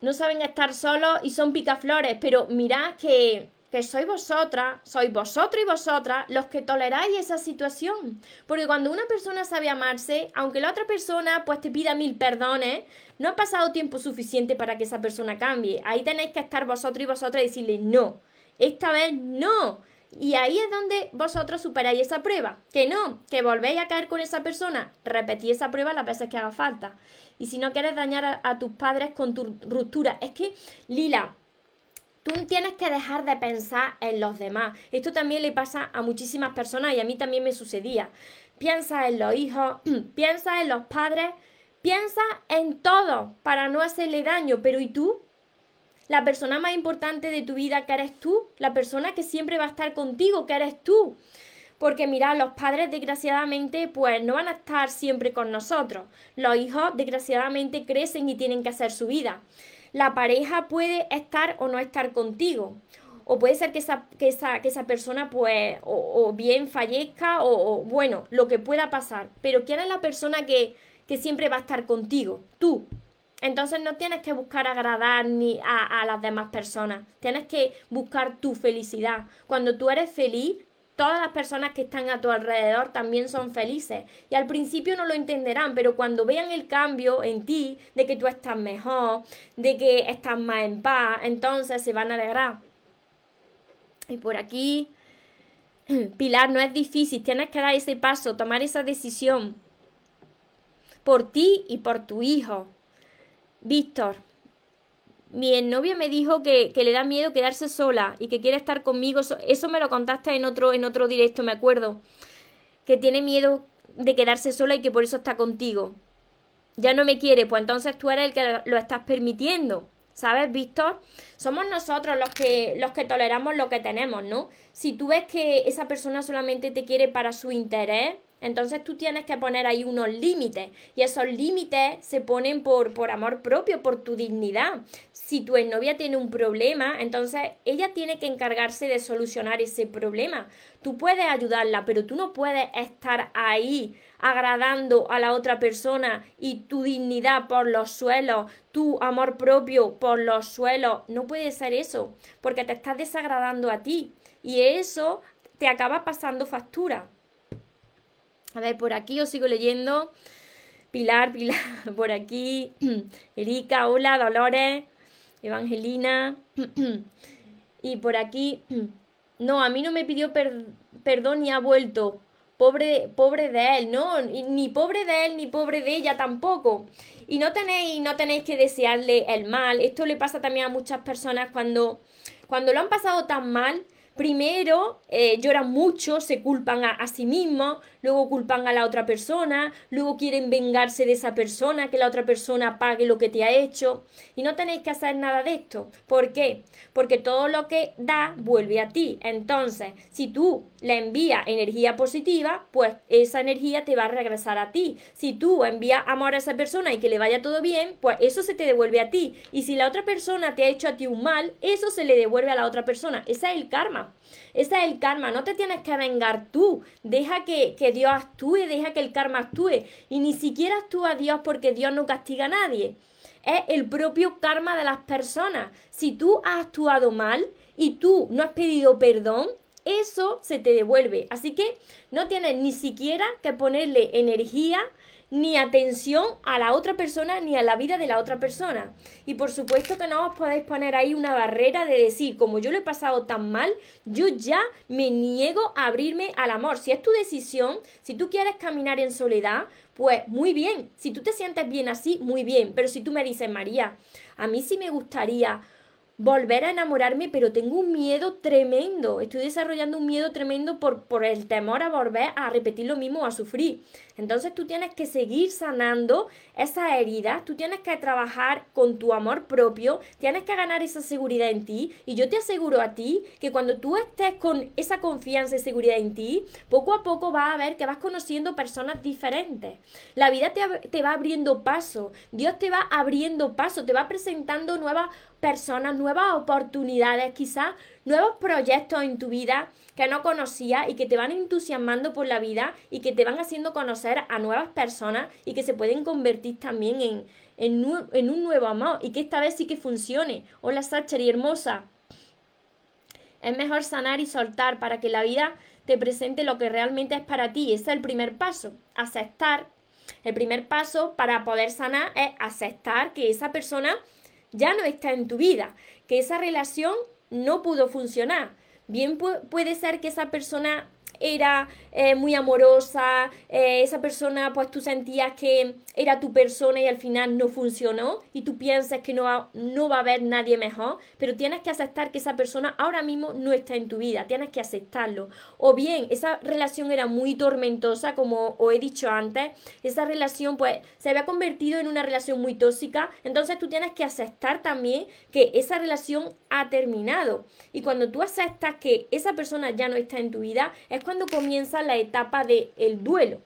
no saben estar solos y son picaflores, pero mirad que que sois vosotras, sois vosotros y vosotras los que toleráis esa situación. Porque cuando una persona sabe amarse, aunque la otra persona pues te pida mil perdones, no ha pasado tiempo suficiente para que esa persona cambie. Ahí tenéis que estar vosotros y vosotras y decirle no, esta vez no. Y ahí es donde vosotros superáis esa prueba. Que no, que volvéis a caer con esa persona, repetí esa prueba las veces que haga falta. Y si no quieres dañar a, a tus padres con tu ruptura, es que, Lila, Tú tienes que dejar de pensar en los demás. Esto también le pasa a muchísimas personas y a mí también me sucedía. Piensa en los hijos, <clears throat> piensa en los padres, piensa en todo para no hacerle daño. Pero ¿y tú? La persona más importante de tu vida que eres tú, la persona que siempre va a estar contigo, que eres tú. Porque mira, los padres desgraciadamente pues no van a estar siempre con nosotros. Los hijos desgraciadamente crecen y tienen que hacer su vida la pareja puede estar o no estar contigo. O puede ser que esa, que esa, que esa persona, pues, o, bien fallezca, o, bueno, lo que pueda pasar. Pero ¿quién es la persona que, que siempre va a estar contigo? Tú. Entonces no tienes que buscar agradar ni a, a, las demás personas. Tienes que buscar tu felicidad. Cuando tú eres feliz, todas las personas que están a tu alrededor también son felices. Y al principio no lo entenderán, pero cuando vean el cambio en ti, de que tú estás mejor, de que estás más en paz, entonces se van a alegrar. Y por aquí, <clears throat> Pilar, no es difícil, tienes que dar ese paso, tomar esa decisión por ti y por tu hijo. Víctor, mi novia me dijo que, le da miedo quedarse sola y que quiere estar conmigo. Eso me lo contaste en otro, en otro directo, me acuerdo. Que tiene miedo de quedarse sola y que por eso está contigo. Ya no me quiere, pues entonces tú eres el que lo estás permitiendo. ¿Sabes, Víctor? Somos nosotros los que, los que toleramos lo que tenemos, ¿no? Si tú ves que esa persona solamente te quiere para su interés, entonces tú tienes que poner ahí unos límites y esos límites se ponen por, por amor propio, por tu dignidad. Si tu novia tiene un problema, entonces ella tiene que encargarse de solucionar ese problema. Tú puedes ayudarla, pero tú no puedes estar ahí agradando a la otra persona y tu dignidad por los suelos, tu amor propio por los suelos. No puede ser eso, porque te estás desagradando a ti y eso te acaba pasando factura. A ver, por aquí os sigo leyendo. Pilar, Pilar, <laughs> por aquí. <clears throat> Erika, hola, Dolores, Evangelina. <clears throat> Y por aquí. <clears throat> No, a mí no me pidió perdón ni ha vuelto. Pobre, pobre de él, ¿no? Ni pobre de él, ni pobre de ella tampoco. Y no tenéis, no tenéis que desearle el mal. Esto le pasa también a muchas personas cuando, cuando lo han pasado tan mal Primero, eh, lloran mucho, se culpan a, sí mismos, luego culpan a la otra persona, luego quieren vengarse de esa persona, que la otra persona pague lo que te ha hecho. Y no tenéis que hacer nada de esto. ¿Por qué? Porque todo lo que da vuelve a ti. Entonces, si tú le envías energía positiva, pues esa energía te va a regresar a ti. Si tú envías amor a esa persona y que le vaya todo bien, pues eso se te devuelve a ti. Y si la otra persona te ha hecho a ti un mal, eso se le devuelve a la otra persona. Ese es el karma. Ese es el karma. No te tienes que vengar tú. Deja que, que Dios actúe, deja que el karma actúe. Y ni siquiera actúa Dios porque Dios no castiga a nadie. Es el propio karma de las personas. Si tú has actuado mal y tú no has pedido perdón, eso se te devuelve. Así que no tienes ni siquiera que ponerle energía ni atención a la otra persona ni a la vida de la otra persona. Y por supuesto que no os podéis poner ahí una barrera de decir, como yo lo he pasado tan mal, yo ya me niego a abrirme al amor. Si es tu decisión, si tú quieres caminar en soledad, pues muy bien. Si tú te sientes bien así, muy bien. Pero si tú me dices, María, a mí sí me gustaría volver a enamorarme, pero tengo un miedo tremendo. Estoy desarrollando un miedo tremendo por, por el temor a volver a repetir lo mismo o a sufrir. Entonces tú tienes que seguir sanando esas heridas, tú tienes que trabajar con tu amor propio, tienes que ganar esa seguridad en ti. Y yo te aseguro a ti que cuando tú estés con esa confianza y seguridad en ti, poco a poco vas a ver que vas conociendo personas diferentes. La vida te, te va abriendo paso, Dios te va abriendo paso, te va presentando nuevas personas, nuevas oportunidades, quizás nuevos proyectos en tu vida que no conocías y que te van entusiasmando por la vida y que te van haciendo conocer a nuevas personas y que se pueden convertir también en, en, un nuevo amor y que esta vez sí que funcione. Hola Sacher y hermosa. Es mejor sanar y soltar para que la vida te presente lo que realmente es para ti. Ese es el primer paso, aceptar. El primer paso para poder sanar es aceptar que esa persona ya no está en tu vida, que esa relación no pudo funcionar. Bien puede ser que esa persona era eh, muy amorosa, eh, esa persona pues tú sentías que era tu persona y al final no funcionó y tú piensas que no va, no va a haber nadie mejor, pero tienes que aceptar que esa persona ahora mismo no está en tu vida, tienes que aceptarlo. O bien, esa relación era muy tormentosa, como os he dicho antes, esa relación pues se había convertido en una relación muy tóxica, entonces tú tienes que aceptar también que esa relación ha terminado. Y cuando tú aceptas que esa persona ya no está en tu vida, es cuando comienza la etapa del el duelo,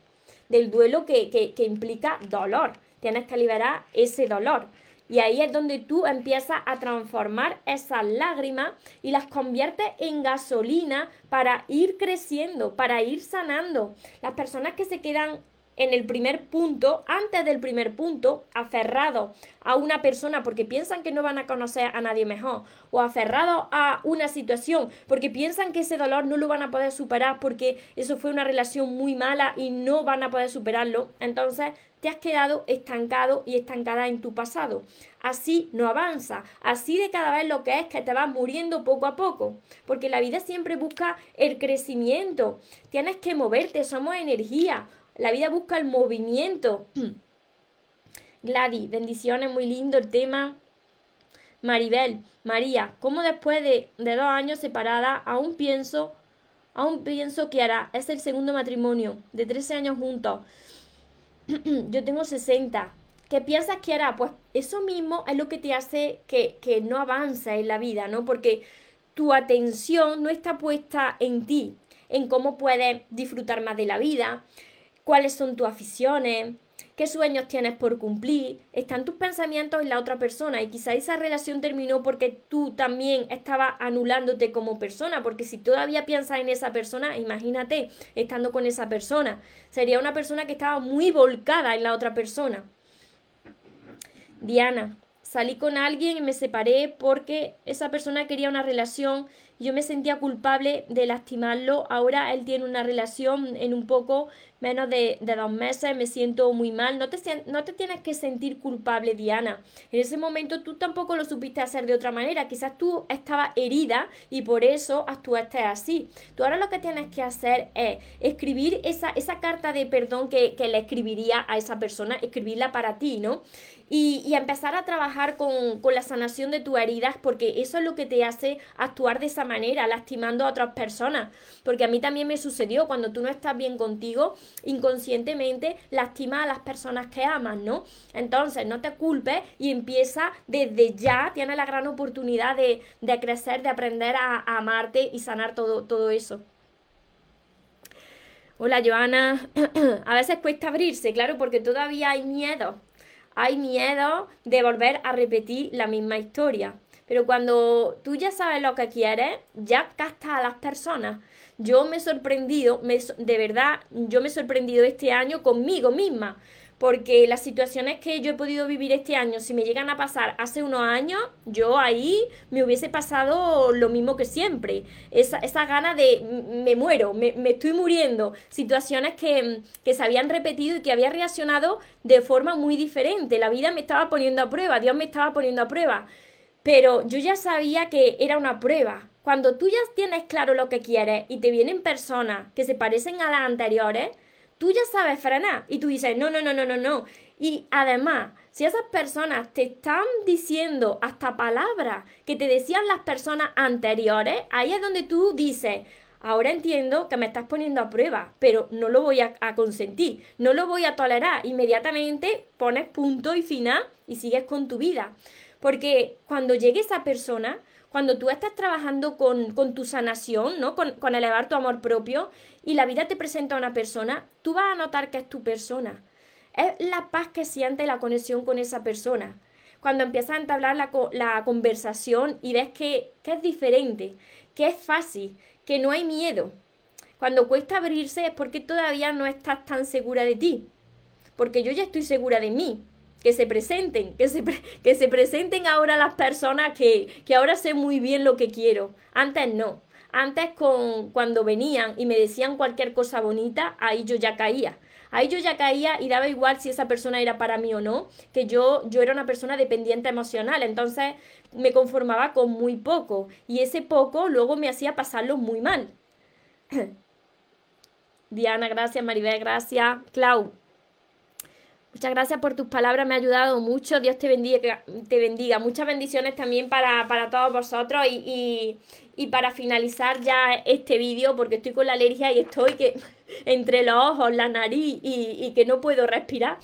del duelo que, que, implica dolor. Tienes que liberar ese dolor. Y ahí es donde tú empiezas a transformar esas lágrimas y las conviertes en gasolina para ir creciendo, para ir sanando. Las personas que se quedan en el primer punto, antes del primer punto, aferrados a una persona porque piensan que no van a conocer a nadie mejor, o aferrados a una situación porque piensan que ese dolor no lo van a poder superar porque eso fue una relación muy mala y no van a poder superarlo, entonces te has quedado estancado y estancada en tu pasado. Así no avanza, así de cada vez lo que es que te vas muriendo poco a poco, porque la vida siempre busca el crecimiento, tienes que moverte, somos energía, la vida busca el movimiento. <clears throat> Gladys, bendiciones, muy lindo el tema. Maribel, María, ¿cómo después de, de, dos años separada aún pienso, aún pienso que hará? Es el segundo matrimonio, de 13 años juntos. <clears throat> Yo tengo 60. ¿Qué piensas que hará? Pues eso mismo es lo que te hace que, que no avanza en la vida, ¿no? Porque tu atención no está puesta en ti, en cómo puedes disfrutar más de la vida, cuáles son tus aficiones, qué sueños tienes por cumplir, están tus pensamientos en la otra persona y quizá esa relación terminó porque tú también estabas anulándote como persona, porque si todavía piensas en esa persona, imagínate estando con esa persona, sería una persona que estaba muy volcada en la otra persona. Diana, salí con alguien y me separé porque esa persona quería una relación yo me sentía culpable de lastimarlo. Ahora él tiene una relación en un poco menos de, dos meses, me siento muy mal. No te, no te tienes que sentir culpable, Diana. En ese momento tú tampoco lo supiste hacer de otra manera. Quizás tú estabas herida y por eso actuaste así. Tú ahora lo que tienes que hacer es escribir esa, esa carta de perdón que, que le escribiría a esa persona, escribirla para ti, ¿no? Y, y empezar a trabajar con, con la sanación de tus heridas porque eso es lo que te hace actuar de esa esa manera, lastimando a otras personas. Porque a mí también me sucedió, cuando tú no estás bien contigo, inconscientemente lastimas a las personas que amas, ¿no? Entonces, no te culpes y empieza desde ya, tienes la gran oportunidad de, crecer, de aprender a, a, amarte y sanar todo, todo eso. Hola Joana, <clears throat> a veces cuesta abrirse, claro, porque todavía hay miedo. Hay miedo de volver a repetir la misma historia. Pero cuando tú ya sabes lo que quieres, ya captas a las personas. Yo me he sorprendido, me, de verdad, yo me he sorprendido este año conmigo misma porque las situaciones que yo he podido vivir este año, si me llegan a pasar hace unos años, yo ahí me hubiese pasado lo mismo que siempre. Esa, esa gana de me muero, me, estoy muriendo. Situaciones que, que se habían repetido y que había reaccionado de forma muy diferente. La vida me estaba poniendo a prueba, Dios me estaba poniendo a prueba. Pero yo ya sabía que era una prueba. Cuando tú ya tienes claro lo que quieres y te vienen personas que se parecen a las anteriores, tú ya sabes frenar y tú dices, no, no, no, no, no, no. Y además, si esas personas te están diciendo hasta palabras que te decían las personas anteriores, ahí es donde tú dices, ahora entiendo que me estás poniendo a prueba, pero no lo voy a, a, consentir, no lo voy a tolerar. Inmediatamente pones punto y final y sigues con tu vida. Porque cuando llegue esa persona, cuando tú estás trabajando con, tu sanación, ¿no? Con, con, elevar tu amor propio y la vida te presenta a una persona, tú vas a notar que es tu persona. Es la paz que siente la conexión con esa persona. Cuando empiezas a entablar la, la conversación y ves que, que es diferente, que es fácil, que no hay miedo. Cuando cuesta abrirse es porque todavía no estás tan segura de ti. Porque yo ya estoy segura de mí, que se presenten, que se, que se presenten ahora las personas que, que ahora sé muy bien lo que quiero. Antes no. Antes con, cuando venían y me decían cualquier cosa bonita, ahí yo ya caía. Ahí yo ya caía y daba igual si esa persona era para mí o no, que yo, yo era una persona dependiente emocional, entonces me conformaba con muy poco y ese poco luego me hacía pasarlo muy mal. <clears throat> Diana, gracias, Maribel, gracias. Clau, Muchas gracias por tus palabras, me ha ayudado mucho. Dios te bendiga. Te bendiga. Muchas bendiciones también para, todos vosotros. Y, para finalizar ya este vídeo, porque estoy con la alergia y estoy que <laughs> entre los ojos, la nariz y, que no puedo respirar.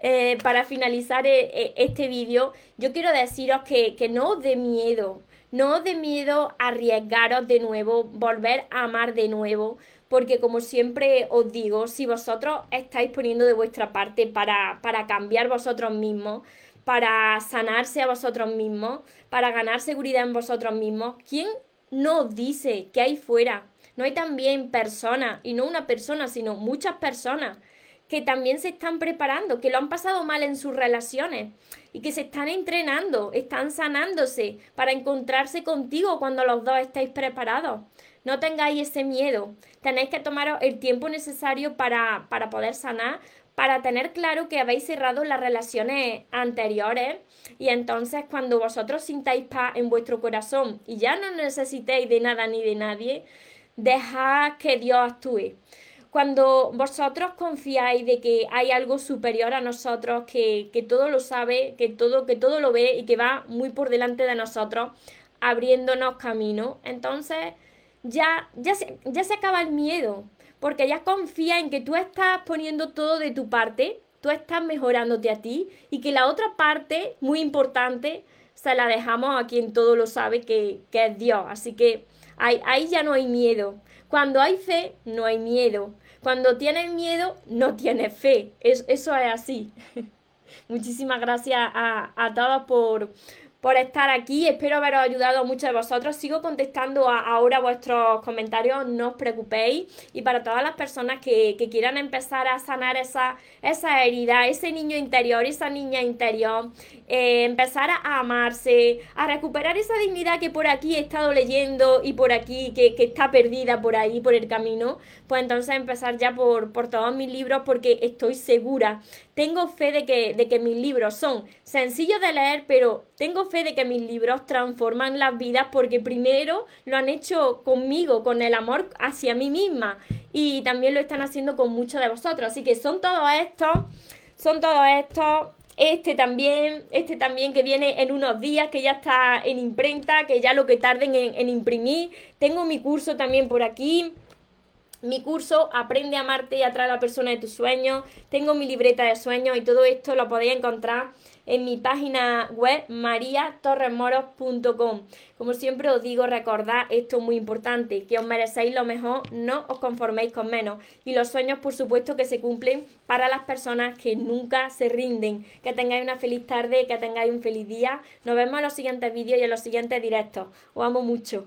Eh, para finalizar eh, eh, este vídeo, yo quiero deciros que, que no os dé miedo. No os dé miedo arriesgaros de nuevo, volver a amar de nuevo porque como siempre os digo, si vosotros estáis poniendo de vuestra parte para, para cambiar vosotros mismos, para sanarse a vosotros mismos, para ganar seguridad en vosotros mismos, ¿quién no os dice que hay fuera? No hay también personas, y no una persona, sino muchas personas que también se están preparando, que lo han pasado mal en sus relaciones y que se están entrenando, están sanándose para encontrarse contigo cuando los dos estáis preparados. No tengáis ese miedo. Tenéis que tomaros el tiempo necesario para, para poder sanar, para tener claro que habéis cerrado las relaciones anteriores y entonces cuando vosotros sintáis paz en vuestro corazón y ya no necesitéis de nada ni de nadie, dejad que Dios actúe. Cuando vosotros confiáis de que hay algo superior a nosotros, que, que todo lo sabe, que todo, que todo lo ve y que va muy por delante de nosotros, abriéndonos camino, entonces ya, ya, se, ya se acaba el miedo, porque ya confía en que tú estás poniendo todo de tu parte, tú estás mejorándote a ti y que la otra parte, muy importante, se la dejamos a quien todo lo sabe, que, que es Dios. Así que ahí, ahí, ya no hay miedo. Cuando hay fe, no hay miedo. Cuando tienes miedo, no tienes fe. eso es así. <laughs> Muchísimas gracias a, a por, por estar aquí. Espero haberos ayudado a muchos de vosotros. Sigo contestando ahora vuestros comentarios, no os preocupéis. Y para todas las personas que, quieran empezar a sanar esa, esa herida, ese niño interior, esa niña interior, eh, empezar a amarse, a recuperar esa dignidad que por aquí he estado leyendo y por aquí, que, está perdida por ahí, por el camino, pues entonces empezar ya por, por todos mis libros porque estoy segura tengo fe de que, de que mis libros son sencillos de leer, pero tengo fe de que mis libros transforman las vidas porque primero lo han hecho conmigo, con el amor hacia mí misma y también lo están haciendo con muchos de vosotros. Así que son todos estos, son todos estos este también, este también que viene en unos días, que ya está en imprenta, que ya lo que tarden en, en imprimir. Tengo mi curso también por aquí. Mi curso Aprende a amarte y atraer a la persona de tus sueños. Tengo mi libreta de sueños y todo esto lo podéis encontrar en mi página web mariatorremoros.com. Como siempre os digo, recordad esto es muy importante, que os merecéis lo mejor, no os conforméis con menos. Y los sueños, por supuesto, que se cumplen para las personas que nunca se rinden. Que tengáis una feliz tarde, que tengáis un feliz día. Nos vemos en los siguientes vídeos y en los siguientes directos. Os amo mucho.